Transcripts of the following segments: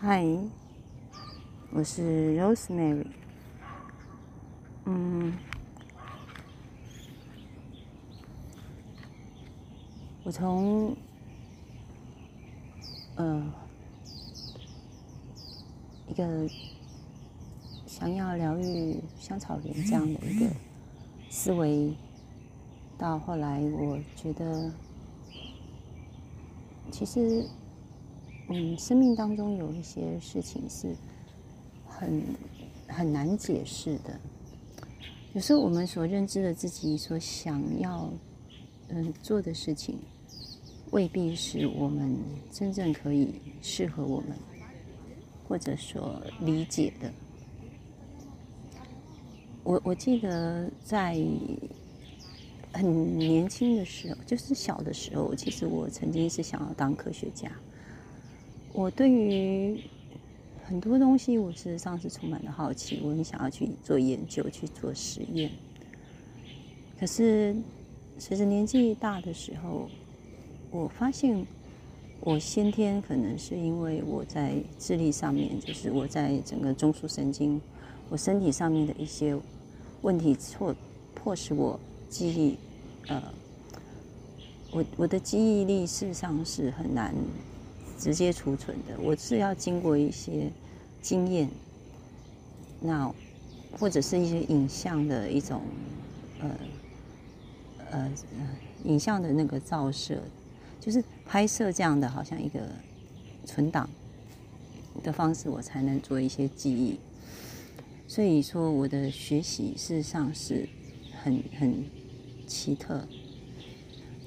嗨，我是 Rosemary。嗯，我从呃一个想要疗愈香草园这样的一个思维，到后来我觉得，其实。嗯，生命当中有一些事情是很很难解释的。有时候我们所认知的自己所想要嗯做的事情，未必是我们真正可以适合我们或者说理解的。我我记得在很年轻的时候，就是小的时候，其实我曾经是想要当科学家。我对于很多东西，我事实上是充满了好奇，我很想要去做研究、去做实验。可是随着年纪大的时候，我发现我先天可能是因为我在智力上面，就是我在整个中枢神经、我身体上面的一些问题，错迫使我记忆，呃，我我的记忆力事实上是很难。直接储存的，我是要经过一些经验，那或者是一些影像的一种呃呃影像的那个照射，就是拍摄这样的，好像一个存档的方式，我才能做一些记忆。所以说，我的学习事实上是很很奇特。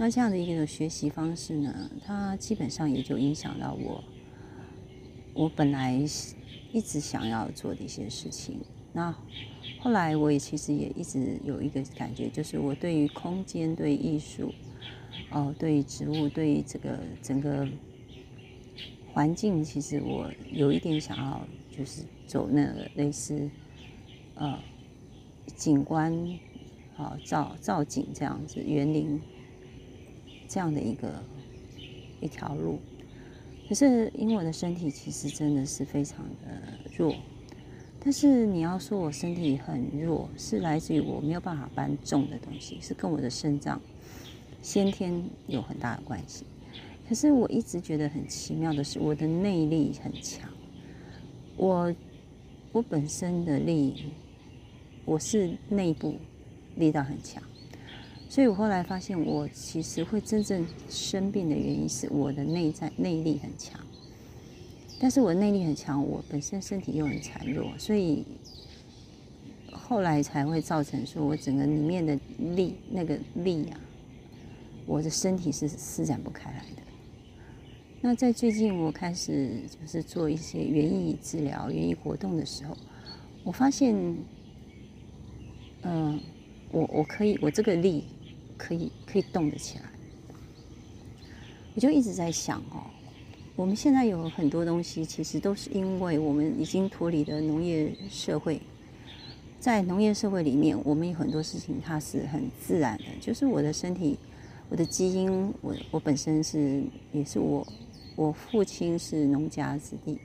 那这样的一个学习方式呢，它基本上也就影响到我，我本来一直想要做的一些事情。那后来我也其实也一直有一个感觉，就是我对于空间、对艺术、哦，对植物、对这个整个环境，其实我有一点想要，就是走那个类似呃景观、啊造造景这样子园林。这样的一个一条路，可是因为我的身体其实真的是非常的弱，但是你要说我身体很弱，是来自于我没有办法搬重的东西，是跟我的肾脏先天有很大的关系。可是我一直觉得很奇妙的是，我的内力很强，我我本身的力，我是内部力道很强。所以我后来发现，我其实会真正生病的原因是我的内在内力很强，但是我内力很强，我本身身体又很孱弱，所以后来才会造成说我整个里面的力那个力啊，我的身体是施展不开来的。那在最近我开始就是做一些园艺治疗、园艺活动的时候，我发现，嗯，我我可以，我这个力。可以可以动得起来，我就一直在想哦，我们现在有很多东西，其实都是因为我们已经脱离了农业社会，在农业社会里面，我们有很多事情它是很自然的，就是我的身体，我的基因，我我本身是也是我，我父亲是农家子弟，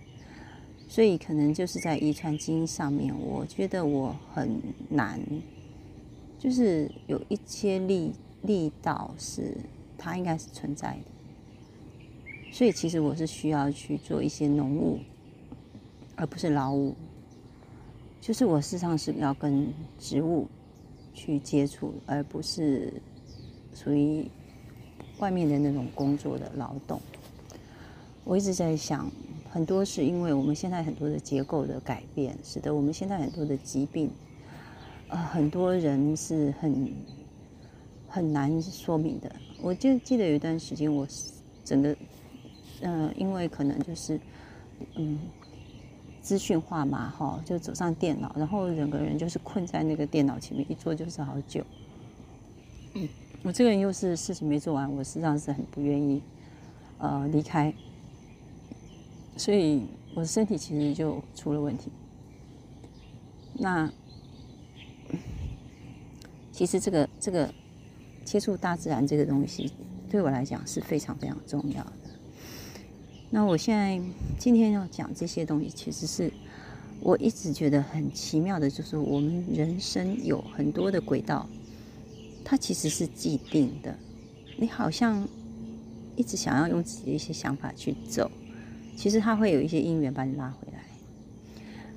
所以可能就是在遗传基因上面，我觉得我很难，就是有一些力。力道是它应该是存在的，所以其实我是需要去做一些农务，而不是劳务。就是我事实上是要跟植物去接触，而不是属于外面的那种工作的劳动。我一直在想，很多是因为我们现在很多的结构的改变，使得我们现在很多的疾病，呃，很多人是很。很难说明的。我就记得有一段时间，我整个，嗯，因为可能就是，嗯，资讯化嘛，哈，就走上电脑，然后整个人就是困在那个电脑前面，一坐就是好久。嗯，我这个人又是事情没做完，我实际上是很不愿意，呃，离开，所以我的身体其实就出了问题。那，其实这个这个。接触大自然这个东西，对我来讲是非常非常重要的。那我现在今天要讲这些东西，其实是我一直觉得很奇妙的，就是我们人生有很多的轨道，它其实是既定的。你好像一直想要用自己的一些想法去走，其实它会有一些因缘把你拉回来。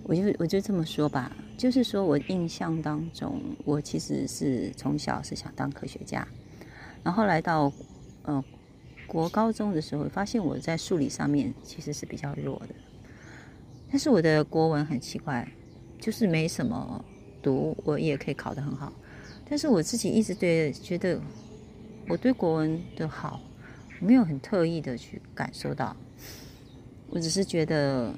我就我就这么说吧，就是说我印象当中，我其实是从小是想当科学家，然后来到呃。国高中的时候，发现我在数理上面其实是比较弱的，但是我的国文很奇怪，就是没什么读，我也可以考得很好。但是我自己一直对觉得我对国文的好，没有很特意的去感受到，我只是觉得，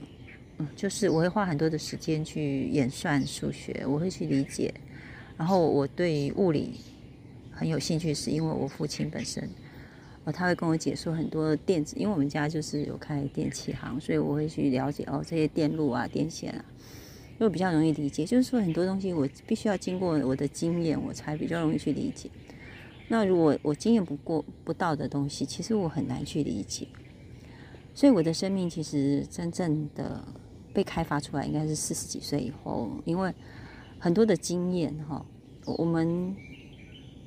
就是我会花很多的时间去演算数学，我会去理解，然后我对物理很有兴趣，是因为我父亲本身。哦，他会跟我解说很多电子，因为我们家就是有开电器行，所以我会去了解哦这些电路啊、电线啊，因为比较容易理解。就是说很多东西我必须要经过我的经验，我才比较容易去理解。那如果我经验不过不到的东西，其实我很难去理解。所以我的生命其实真正的被开发出来，应该是四十几岁以后，因为很多的经验哈，我们。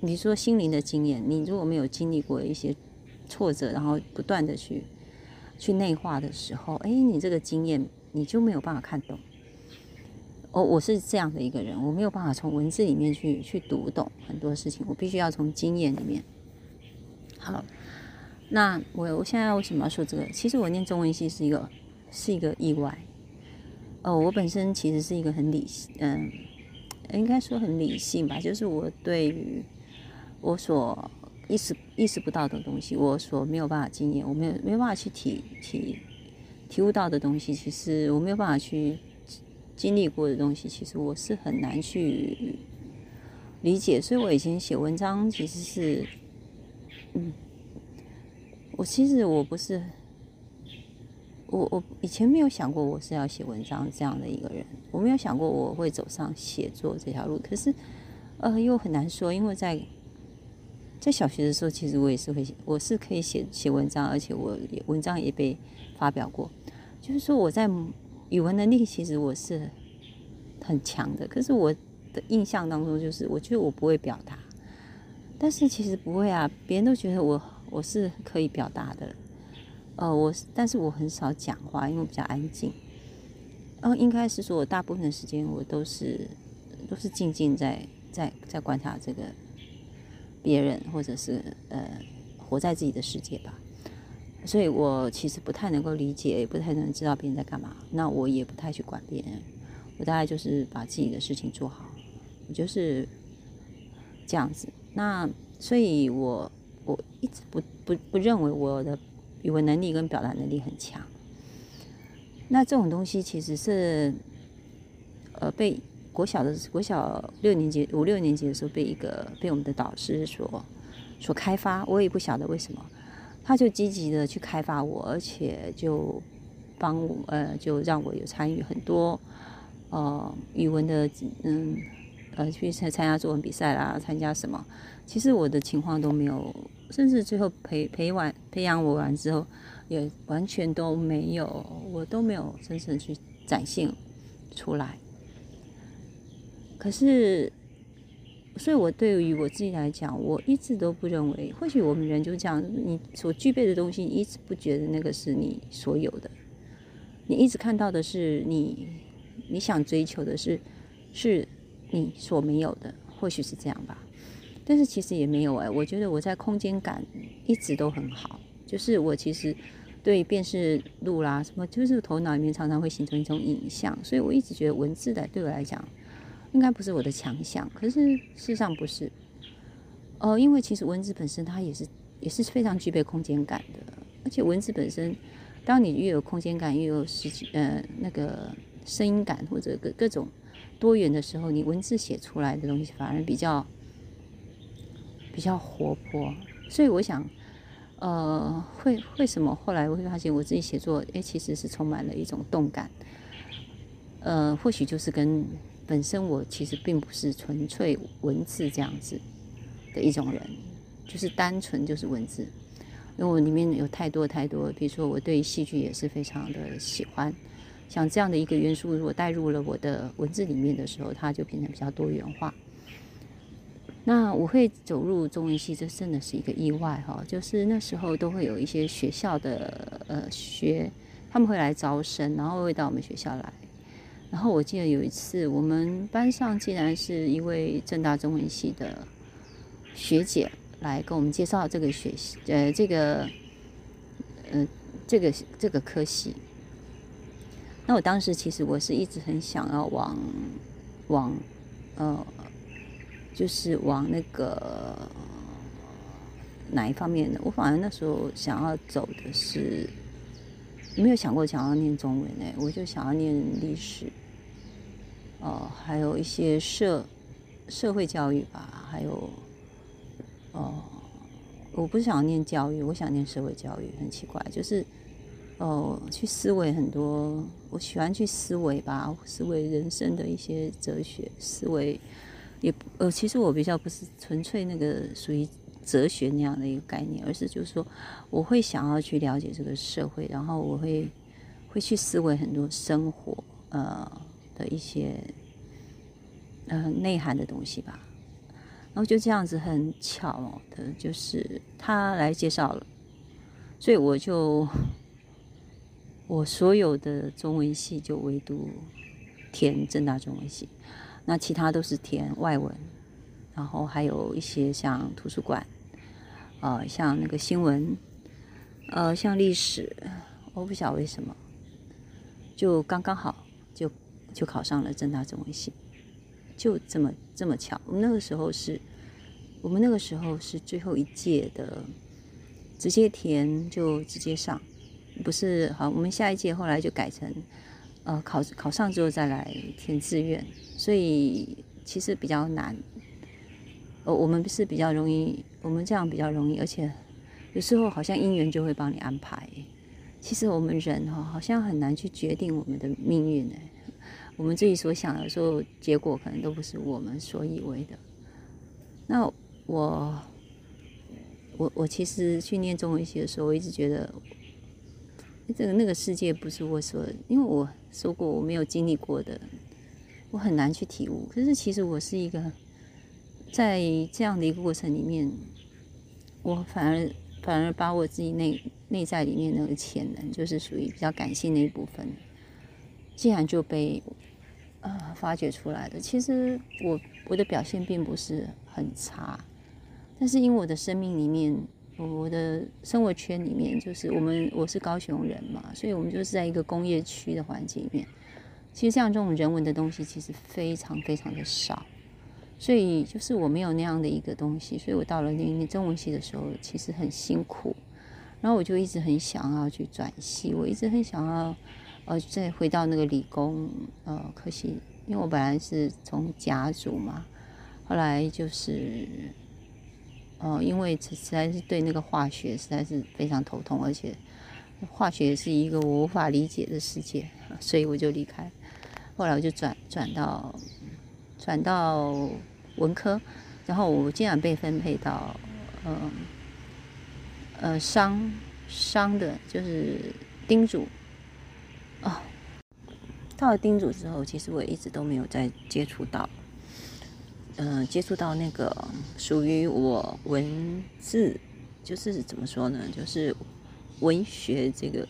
你说心灵的经验，你如果没有经历过一些挫折，然后不断的去去内化的时候，哎，你这个经验你就没有办法看懂。哦，我是这样的一个人，我没有办法从文字里面去去读懂很多事情，我必须要从经验里面。好，那我我现在为什么要说这个？其实我念中文系是一个是一个意外。哦，我本身其实是一个很理性，嗯，应该说很理性吧，就是我对于。我所意识意识不到的东西，我所没有办法经验，我没有没有办法去体体体悟到的东西，其实我没有办法去经历过的东西，其实我是很难去理解。所以我以前写文章其实是，嗯，我其实我不是，我我以前没有想过我是要写文章这样的一个人，我没有想过我会走上写作这条路。可是，呃，又很难说，因为在在小学的时候，其实我也是会写，我是可以写写文章，而且我文章也被发表过。就是说，我在语文能力其实我是很强的，可是我的印象当中，就是我觉得我不会表达。但是其实不会啊，别人都觉得我我是可以表达的。呃，我但是我很少讲话，因为我比较安静。呃，应该是说我大部分的时间我都是都是静静在在在观察这个。别人，或者是呃，活在自己的世界吧。所以我其实不太能够理解，也不太能知道别人在干嘛。那我也不太去管别人，我大概就是把自己的事情做好，我就是这样子。那所以，我我一直不不不认为我的语文能力跟表达能力很强。那这种东西其实是呃被。国小的国小六年级五六年级的时候，被一个被我们的导师所所开发，我也不晓得为什么，他就积极的去开发我，而且就帮我呃，就让我有参与很多呃语文的嗯呃去参参加作文比赛啦，参加什么，其实我的情况都没有，甚至最后培培完培养我完之后，也完全都没有，我都没有真正去展现出来。可是，所以我对于我自己来讲，我一直都不认为，或许我们人就这样，你所具备的东西，你一直不觉得那个是你所有的，你一直看到的是你你想追求的是是你所没有的，或许是这样吧。但是其实也没有哎，我觉得我在空间感一直都很好，就是我其实对辨识路啦什么，就是头脑里面常常会形成一种影像，所以我一直觉得文字的对我来讲。应该不是我的强项，可是事实上不是。哦，因为其实文字本身它也是也是非常具备空间感的，而且文字本身，当你越有空间感，越有实际呃那个声音感或者各各种多元的时候，你文字写出来的东西反而比较比较活泼。所以我想，呃，会为什么后来我会发现我自己写作，哎，其实是充满了一种动感。呃，或许就是跟。本身我其实并不是纯粹文字这样子的一种人，就是单纯就是文字，因为我里面有太多太多，比如说我对戏剧也是非常的喜欢，像这样的一个元素，如果带入了我的文字里面的时候，它就变成比较多元化。那我会走入中文系，这真的是一个意外哈。就是那时候都会有一些学校的呃学，他们会来招生，然后会到我们学校来。然后我记得有一次，我们班上竟然是一位正大中文系的学姐来跟我们介绍这个学习，呃，这个，呃，这个这个科系。那我当时其实我是一直很想要往往呃。就是往那个哪一方面的？我反而那时候想要走的是，没有想过想要念中文诶，我就想要念历史，哦，还有一些社社会教育吧，还有哦，我不想要念教育，我想念社会教育，很奇怪，就是哦，去思维很多，我喜欢去思维吧，思维人生的一些哲学思维。也呃，其实我比较不是纯粹那个属于哲学那样的一个概念，而是就是说，我会想要去了解这个社会，然后我会会去思维很多生活呃的一些呃内涵的东西吧。然后就这样子很巧的，就是他来介绍了，所以我就我所有的中文系就唯独填正大中文系。那其他都是填外文，然后还有一些像图书馆，呃，像那个新闻，呃，像历史，我不晓得为什么，就刚刚好就就考上了正大中文系，就这么这么巧。我们那个时候是，我们那个时候是最后一届的，直接填就直接上，不是好，我们下一届后来就改成。呃，考考上之后再来填志愿，所以其实比较难。呃，我们是比较容易，我们这样比较容易，而且有时候好像姻缘就会帮你安排。其实我们人哈，好像很难去决定我们的命运呢。我们自己所想的时候，结果可能都不是我们所以为的。那我，我我其实去念中文系的时候，我一直觉得。这个那个世界不是我说，因为我说过我没有经历过的，我很难去体悟。可是其实我是一个，在这样的一个过程里面，我反而反而把我自己内内在里面那个潜能，就是属于比较感性那一部分，竟然就被呃发掘出来了。其实我我的表现并不是很差，但是因为我的生命里面。我的生活圈里面，就是我们我是高雄人嘛，所以我们就是在一个工业区的环境里面。其实像这种人文的东西，其实非常非常的少，所以就是我没有那样的一个东西，所以我到了念中文系的时候，其实很辛苦。然后我就一直很想要去转系，我一直很想要呃再回到那个理工呃，可惜因为我本来是从甲组嘛，后来就是。哦，因为实在是对那个化学实在是非常头痛，而且化学是一个我无法理解的世界，所以我就离开。后来我就转转到转到文科，然后我竟然被分配到嗯呃商商的，就是叮嘱哦。到了叮嘱之后，其实我一直都没有再接触到。嗯，接触到那个属于我文字，就是怎么说呢？就是文学这个，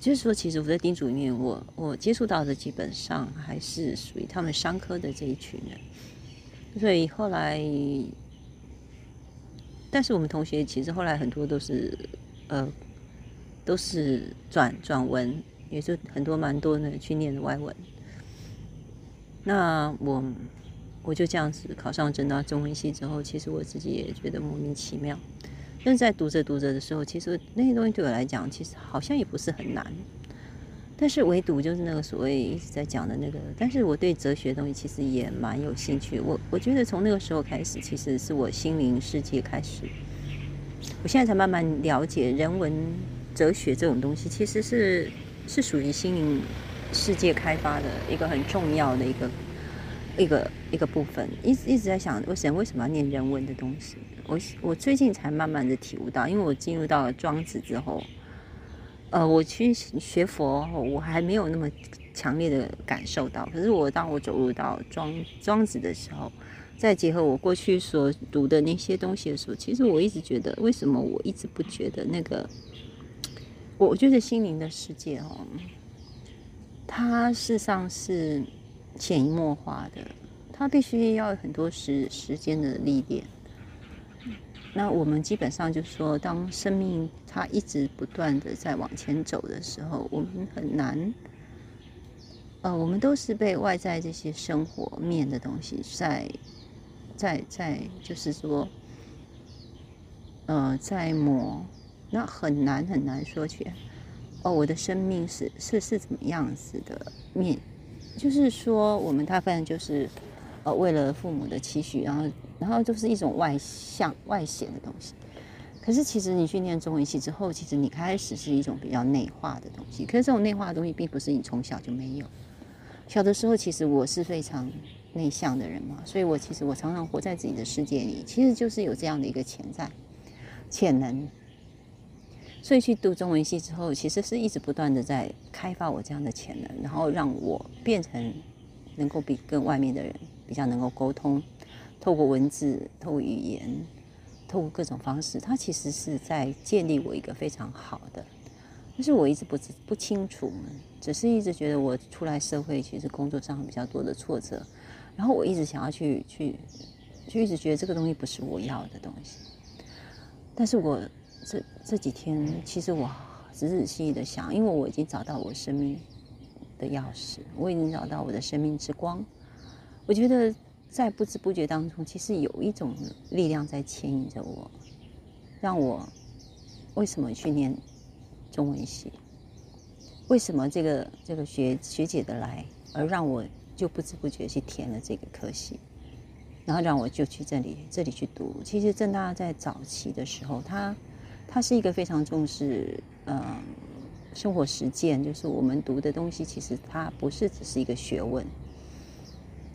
就是说，其实我在叮嘱里面，我我接触到的基本上还是属于他们商科的这一群人。所以后来，但是我们同学其实后来很多都是呃，都是转转文，也就很多蛮多的去念的外文。那我。我就这样子考上正大中文系之后，其实我自己也觉得莫名其妙。但是在读着读着的时候，其实那些东西对我来讲，其实好像也不是很难。但是唯独就是那个所谓一直在讲的那个，但是我对哲学东西其实也蛮有兴趣。我我觉得从那个时候开始，其实是我心灵世界开始。我现在才慢慢了解人文哲学这种东西，其实是是属于心灵世界开发的一个很重要的一个。一个一个部分，一直一直在想，为什为什么要念人文的东西？我我最近才慢慢的体悟到，因为我进入到了庄子之后，呃，我去学佛，我还没有那么强烈的感受到。可是我当我走入到庄庄子的时候，再结合我过去所读的那些东西的时候，其实我一直觉得，为什么我一直不觉得那个？我觉得心灵的世界哦，它事实上是。潜移默化的，它必须要很多时时间的历练。那我们基本上就是说，当生命它一直不断的在往前走的时候，我们很难，呃，我们都是被外在这些生活面的东西在在在，就是说，呃，在磨，那很难很难说起，哦，我的生命是是是怎么样子的面。就是说，我们大部分就是，呃，为了父母的期许，然后，然后就是一种外向、外显的东西。可是，其实你去念中文系之后，其实你开始是一种比较内化的东西。可是，这种内化的东西，并不是你从小就没有。小的时候，其实我是非常内向的人嘛，所以我其实我常常活在自己的世界里，其实就是有这样的一个潜在潜能。所以去读中文系之后，其实是一直不断的在开发我这样的潜能，然后让我变成能够比跟外面的人比较能够沟通，透过文字、透过语言、透过各种方式，它其实是在建立我一个非常好的。但是我一直不不清楚，只是一直觉得我出来社会，其实工作上比较多的挫折，然后我一直想要去去，就一直觉得这个东西不是我要的东西，但是我。这这几天，其实我仔仔细细的想，因为我已经找到我生命的钥匙，我已经找到我的生命之光。我觉得在不知不觉当中，其实有一种力量在牵引着我，让我为什么去念中文系？为什么这个这个学学姐的来，而让我就不知不觉去填了这个科系，然后让我就去这里这里去读。其实正大在早期的时候，他。他是一个非常重视，嗯，生活实践，就是我们读的东西，其实它不是只是一个学问，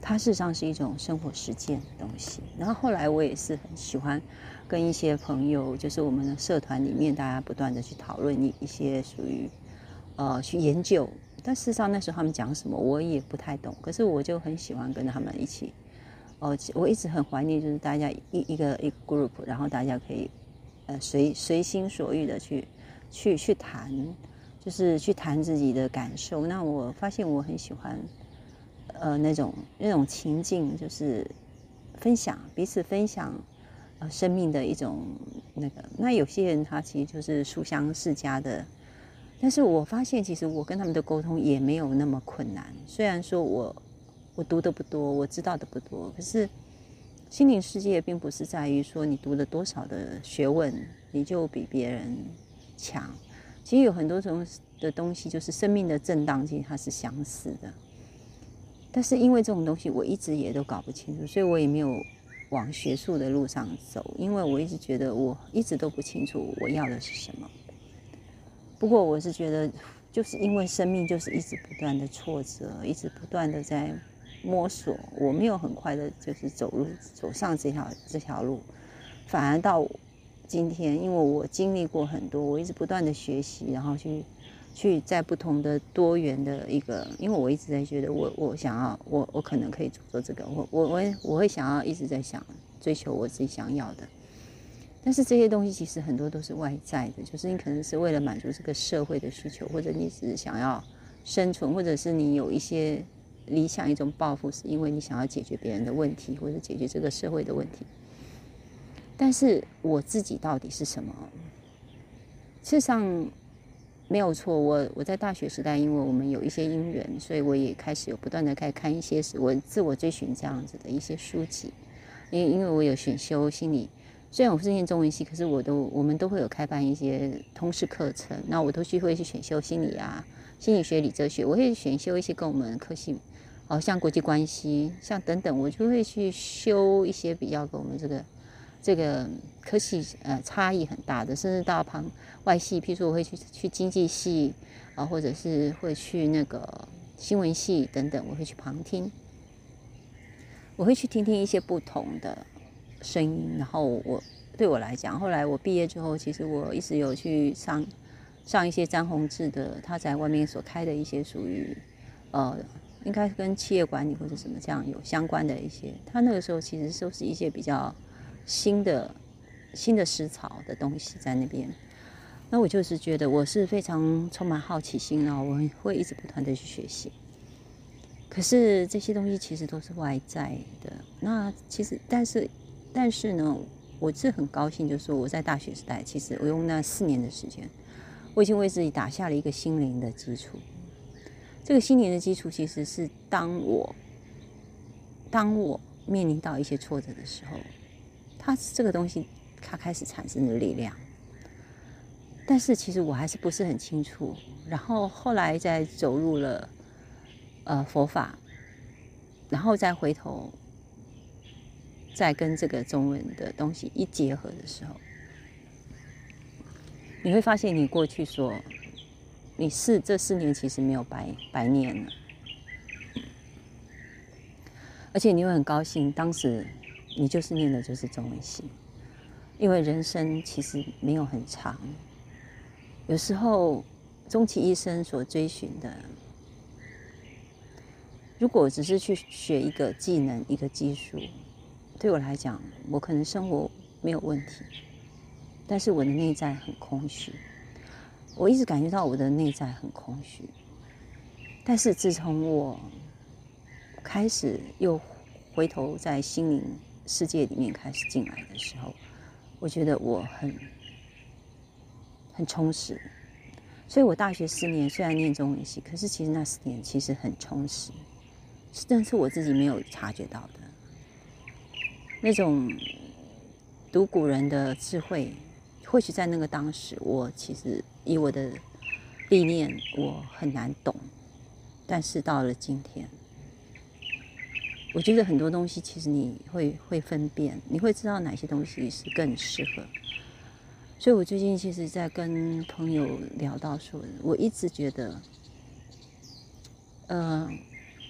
它事实上是一种生活实践的东西。然后后来我也是很喜欢跟一些朋友，就是我们的社团里面，大家不断的去讨论一一些属于，呃，去研究。但事实上那时候他们讲什么，我也不太懂。可是我就很喜欢跟他们一起，哦，我一直很怀念，就是大家一一个一个 group，然后大家可以。呃，随随心所欲的去，去去谈，就是去谈自己的感受。那我发现我很喜欢，呃，那种那种情境，就是分享彼此分享，呃，生命的一种那个。那有些人他其实就是书香世家的，但是我发现其实我跟他们的沟通也没有那么困难。虽然说我我读的不多，我知道的不多，可是。心灵世界并不是在于说你读了多少的学问，你就比别人强。其实有很多种的东西，就是生命的震荡，其实它是相似的。但是因为这种东西，我一直也都搞不清楚，所以我也没有往学术的路上走，因为我一直觉得我一直都不清楚我要的是什么。不过我是觉得，就是因为生命就是一直不断的挫折，一直不断的在。摸索，我没有很快的，就是走路走上这条这条路，反而到今天，因为我经历过很多，我一直不断的学习，然后去去在不同的多元的一个，因为我一直在觉得，我我想要，我我可能可以做做这个，我我我我会想要一直在想追求我自己想要的，但是这些东西其实很多都是外在的，就是你可能是为了满足这个社会的需求，或者你只是想要生存，或者是你有一些。理想一种抱负，是因为你想要解决别人的问题，或者解决这个社会的问题。但是我自己到底是什么？事实上没有错。我我在大学时代，因为我们有一些因缘，所以我也开始有不断的开看一些我自我追寻这样子的一些书籍。因因为我有选修心理，虽然我是念中文系，可是我都我们都会有开办一些通识课程，那我都去会去选修心理啊、心理学、理哲学，我会选修一些跟我们科系。哦，像国际关系，像等等，我就会去修一些比较跟我们这个这个科系呃差异很大的，甚至到旁外系，譬如说我会去去经济系啊，或者是会去那个新闻系等等，我会去旁听。我会去听听一些不同的声音，然后我对我来讲，后来我毕业之后，其实我一直有去上上一些张宏志的他在外面所开的一些属于呃，应该跟企业管理或者什么这样有相关的一些，他那个时候其实都是一些比较新的新的思潮的东西在那边。那我就是觉得我是非常充满好奇心啊，我会一直不断的去学习。可是这些东西其实都是外在的。那其实，但是，但是呢，我是很高兴，就是说我在大学时代，其实我用那四年的时间，我已经为自己打下了一个心灵的基础。这个心灵的基础，其实是当我当我面临到一些挫折的时候，它这个东西它开始产生的力量。但是其实我还是不是很清楚，然后后来再走入了呃佛法，然后再回头再跟这个中文的东西一结合的时候，你会发现你过去说你是这四年其实没有白白念了，而且你会很高兴，当时你就是念的就是中文系，因为人生其实没有很长。有时候，终其一生所追寻的，如果只是去学一个技能、一个技术，对我来讲，我可能生活没有问题，但是我的内在很空虚。我一直感觉到我的内在很空虚，但是自从我开始又回头在心灵世界里面开始进来的时候，我觉得我很。很充实，所以我大学四年虽然念中文系，可是其实那四年其实很充实，是但是我自己没有察觉到的。那种读古人的智慧，或许在那个当时，我其实以我的历练，我很难懂，但是到了今天，我觉得很多东西其实你会会分辨，你会知道哪些东西是更适合。所以，我最近其实，在跟朋友聊到说，我一直觉得，呃，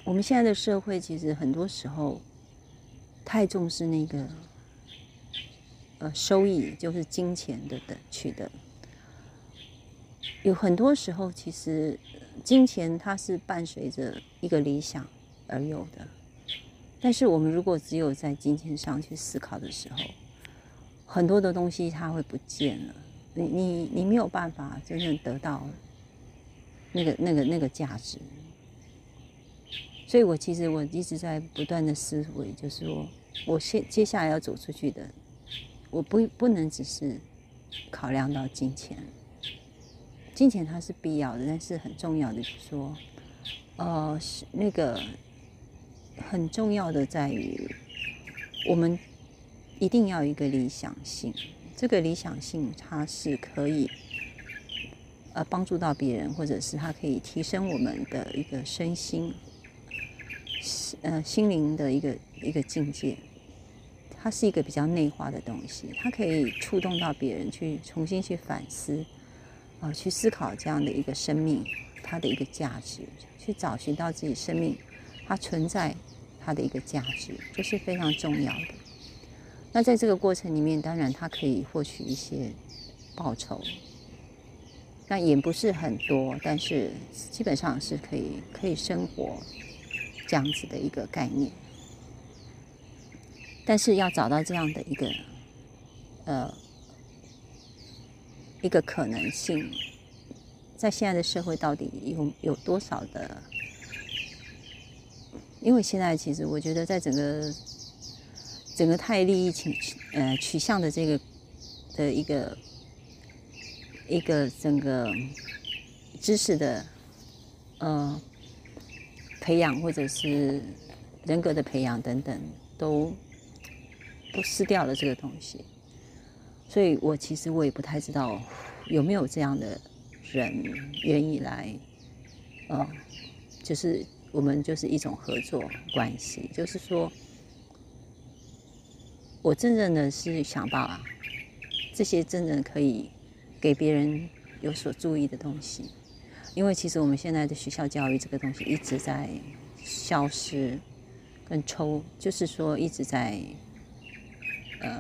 我们现在的社会其实很多时候太重视那个呃收益，就是金钱的的取得。有很多时候，其实金钱它是伴随着一个理想而有的，但是我们如果只有在金钱上去思考的时候，很多的东西它会不见了，你你你没有办法真正得到那个那个那个价值，所以我其实我一直在不断的思维，就是说我现接下来要走出去的，我不不能只是考量到金钱，金钱它是必要的，但是很重要的是说，呃，是那个很重要的在于我们。一定要有一个理想性，这个理想性它是可以，呃，帮助到别人，或者是它可以提升我们的一个身心，呃，心灵的一个一个境界。它是一个比较内化的东西，它可以触动到别人去重新去反思，啊，去思考这样的一个生命它的一个价值，去找寻到自己生命它存在它的一个价值，这是非常重要的。那在这个过程里面，当然它可以获取一些报酬，那也不是很多，但是基本上是可以可以生活这样子的一个概念。但是要找到这样的一个呃一个可能性，在现在的社会到底有有多少的？因为现在其实我觉得在整个。整个太利益取呃取向的这个的一个一个整个知识的呃培养或者是人格的培养等等，都都失掉了这个东西。所以我其实我也不太知道有没有这样的人愿意来，呃，就是我们就是一种合作关系，就是说。我真正的是想把这些真正可以给别人有所注意的东西，因为其实我们现在的学校教育这个东西一直在消失，跟抽，就是说一直在呃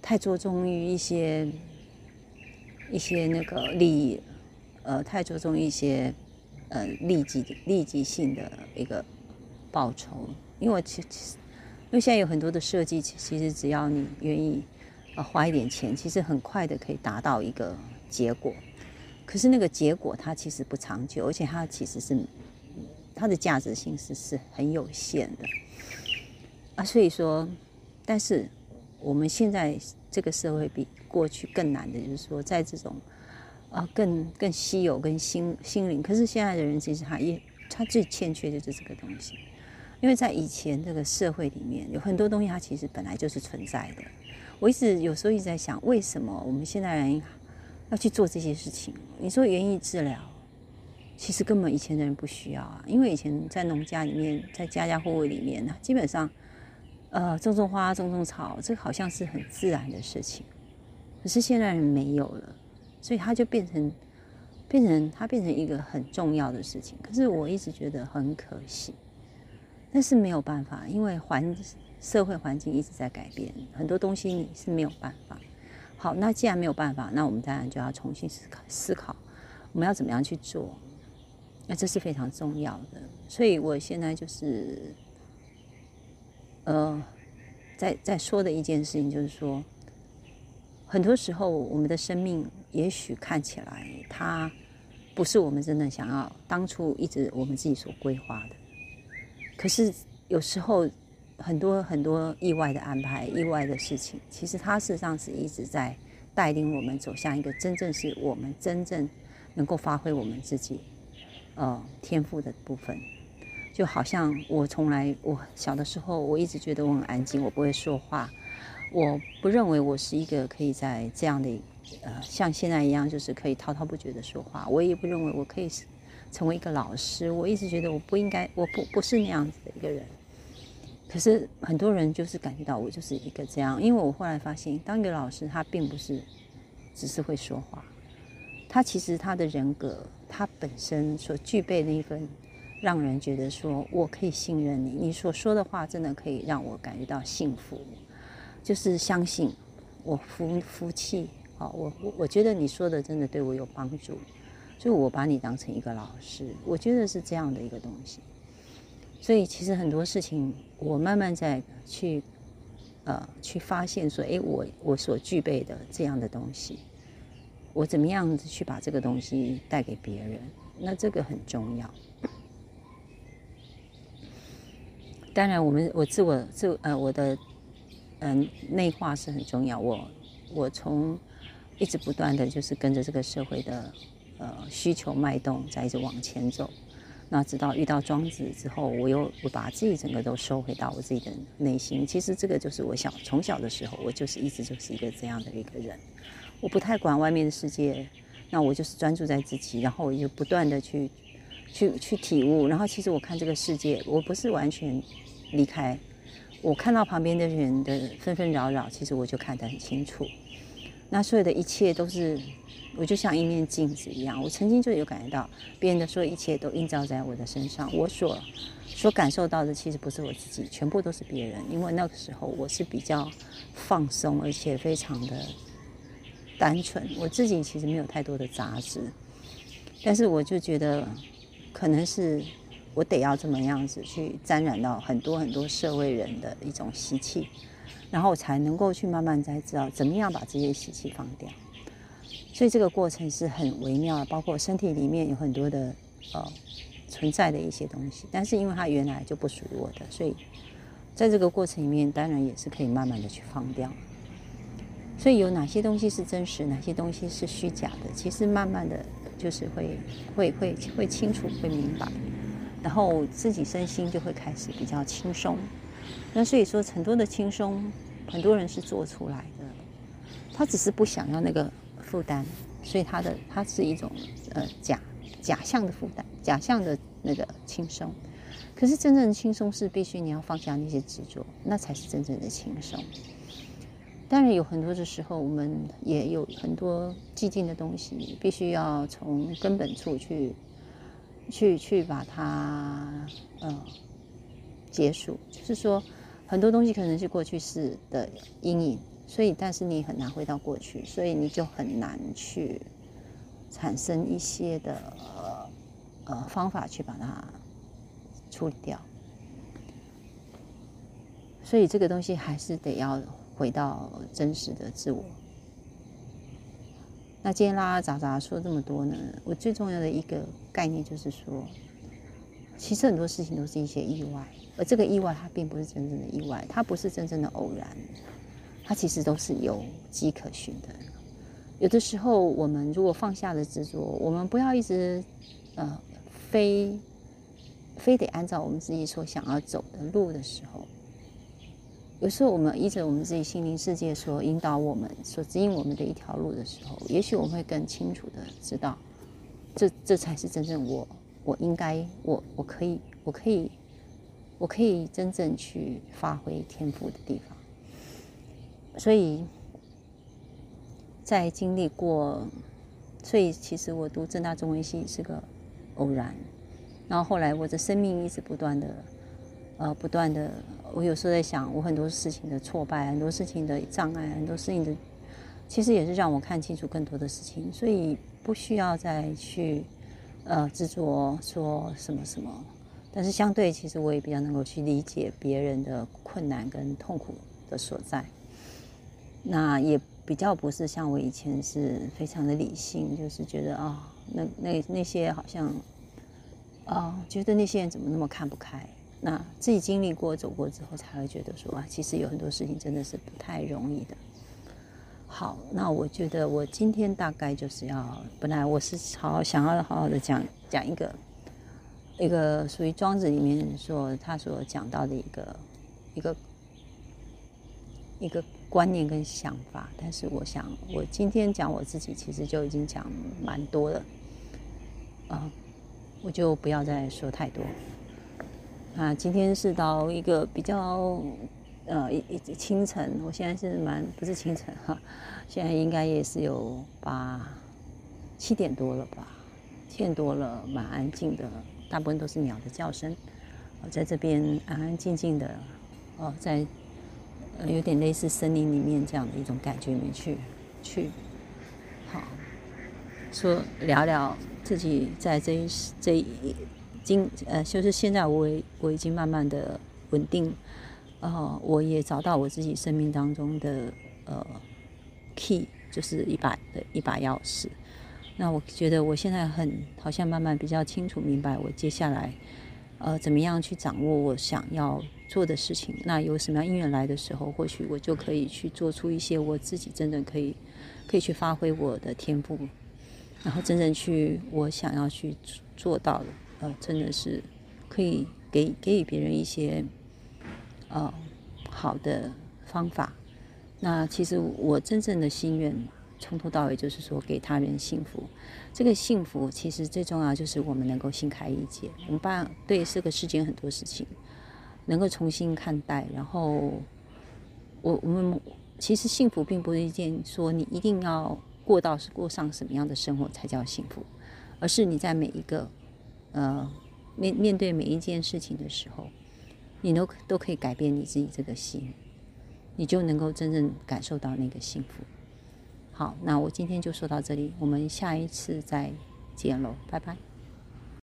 太着重于一些一些那个利益，呃太着重一些呃立即立即性的一个报酬，因为其实因为现在有很多的设计，其实只要你愿意呃花一点钱，其实很快的可以达到一个结果。可是那个结果它其实不长久，而且它其实是。它的价值性是是很有限的啊，所以说，但是我们现在这个社会比过去更难的，就是说，在这种啊更更稀有、跟心心灵，可是现在的人其实他也他最欠缺的就是这个东西，因为在以前这个社会里面，有很多东西它其实本来就是存在的。我一直有时候一直在想，为什么我们现在人要去做这些事情？你说园艺治疗？其实根本以前的人不需要啊，因为以前在农家里面，在家家户户里面呢，基本上，呃，种种花、种种草，这好像是很自然的事情。可是现在人没有了，所以它就变成，变成它变成一个很重要的事情。可是我一直觉得很可惜，但是没有办法，因为环社会环境一直在改变，很多东西你是没有办法。好，那既然没有办法，那我们当然就要重新思考思考，我们要怎么样去做。那这是非常重要的，所以我现在就是，呃，在在说的一件事情，就是说，很多时候我们的生命也许看起来它不是我们真的想要当初一直我们自己所规划的，可是有时候很多很多意外的安排、意外的事情，其实它事实上是一直在带领我们走向一个真正是我们真正能够发挥我们自己。呃，天赋的部分，就好像我从来我小的时候，我一直觉得我很安静，我不会说话，我不认为我是一个可以在这样的呃像现在一样，就是可以滔滔不绝的说话。我也不认为我可以成为一个老师，我一直觉得我不应该，我不不是那样子的一个人。可是很多人就是感觉到我就是一个这样，因为我后来发现，当一个老师，他并不是只是会说话，他其实他的人格。他本身所具备那一份，让人觉得说我可以信任你，你所说的话真的可以让我感觉到幸福，就是相信我服服气，好，我我我觉得你说的真的对我有帮助，所以我把你当成一个老师，我觉得是这样的一个东西。所以其实很多事情，我慢慢在去呃去发现说，哎，我我所具备的这样的东西。我怎么样子去把这个东西带给别人？那这个很重要。当然，我们我自我自呃我的嗯内化是很重要。我我从一直不断的就是跟着这个社会的呃需求脉动在一直往前走。那直到遇到庄子之后，我又我把自己整个都收回到我自己的内心。其实这个就是我小从小的时候，我就是一直就是一个这样的一个人。我不太管外面的世界，那我就是专注在自己，然后我就不断的去，去去体悟。然后其实我看这个世界，我不是完全离开，我看到旁边的人的纷纷扰扰，其实我就看得很清楚。那所有的一切都是，我就像一面镜子一样。我曾经就有感觉到，别人的所有一切都映照在我的身上，我所所感受到的其实不是我自己，全部都是别人。因为那个时候我是比较放松，而且非常的。单纯，我自己其实没有太多的杂质，但是我就觉得，可能是我得要这么样子去沾染到很多很多社会人的一种习气，然后我才能够去慢慢才知道怎么样把这些习气放掉。所以这个过程是很微妙的，包括身体里面有很多的呃存在的一些东西，但是因为它原来就不属于我的，所以在这个过程里面，当然也是可以慢慢的去放掉。所以有哪些东西是真实，哪些东西是虚假的？其实慢慢的就是会会会会清楚，会明白，然后自己身心就会开始比较轻松。那所以说，很多的轻松，很多人是做出来的，他只是不想要那个负担，所以他的他是一种呃假假象的负担，假象的那个轻松。可是真正的轻松是必须你要放下那些执着，那才是真正的轻松。当然有很多的时候，我们也有很多寂静的东西，必须要从根本处去，去去把它，呃，结束。就是说，很多东西可能是过去式的阴影，所以但是你很难回到过去，所以你就很难去产生一些的呃方法去把它处理掉。所以这个东西还是得要回到真实的自我。那今天拉拉杂杂说这么多呢？我最重要的一个概念就是说，其实很多事情都是一些意外，而这个意外它并不是真正的意外，它不是真正的偶然，它其实都是有迹可循的。有的时候，我们如果放下了执着，我们不要一直呃非非得按照我们自己所想要走的路的时候。有时候我们依着我们自己心灵世界所引导我们、所指引我们的一条路的时候，也许我们会更清楚的知道，这这才是真正我我应该我我可以我可以我可以真正去发挥天赋的地方。所以，在经历过，所以其实我读正大中文系是个偶然，然后后来我的生命一直不断的。呃，不断的，我有时候在想，我很多事情的挫败，很多事情的障碍，很多事情的，其实也是让我看清楚更多的事情，所以不需要再去呃执着说什么什么。但是相对，其实我也比较能够去理解别人的困难跟痛苦的所在。那也比较不是像我以前是非常的理性，就是觉得啊，那那那些好像啊，觉得那些人怎么那么看不开。那自己经历过、走过之后，才会觉得说啊，其实有很多事情真的是不太容易的。好，那我觉得我今天大概就是要，本来我是好想要好好的讲讲一个一个属于庄子里面说他所讲到的一个一个一个观念跟想法，但是我想我今天讲我自己，其实就已经讲蛮多了，啊，我就不要再说太多。啊，今天是到一个比较，呃，一一清晨，我现在是蛮不是清晨哈，现在应该也是有八七点多了吧，七点多了，蛮安静的，大部分都是鸟的叫声，我在这边安安静静的，哦，在呃有点类似森林里面这样的一种感觉里面去去，好，说聊聊自己在这一这一。经呃，就是现在我我已经慢慢的稳定，呃，我也找到我自己生命当中的呃 key，就是一把的一把钥匙。那我觉得我现在很好像慢慢比较清楚明白，我接下来呃怎么样去掌握我想要做的事情。那有什么样因缘来的时候，或许我就可以去做出一些我自己真的可以可以去发挥我的天赋，然后真正去我想要去做到的。呃，真的是可以给给予别人一些呃好的方法。那其实我真正的心愿，从头到尾就是说给他人幸福。这个幸福其实最重要就是我们能够心开意解，我们把对这个世间很多事情能够重新看待。然后我我们其实幸福并不是一件说你一定要过到是过上什么样的生活才叫幸福，而是你在每一个。呃，面面对每一件事情的时候，你都都可以改变你自己这个心，你就能够真正感受到那个幸福。好，那我今天就说到这里，我们下一次再见喽，拜拜。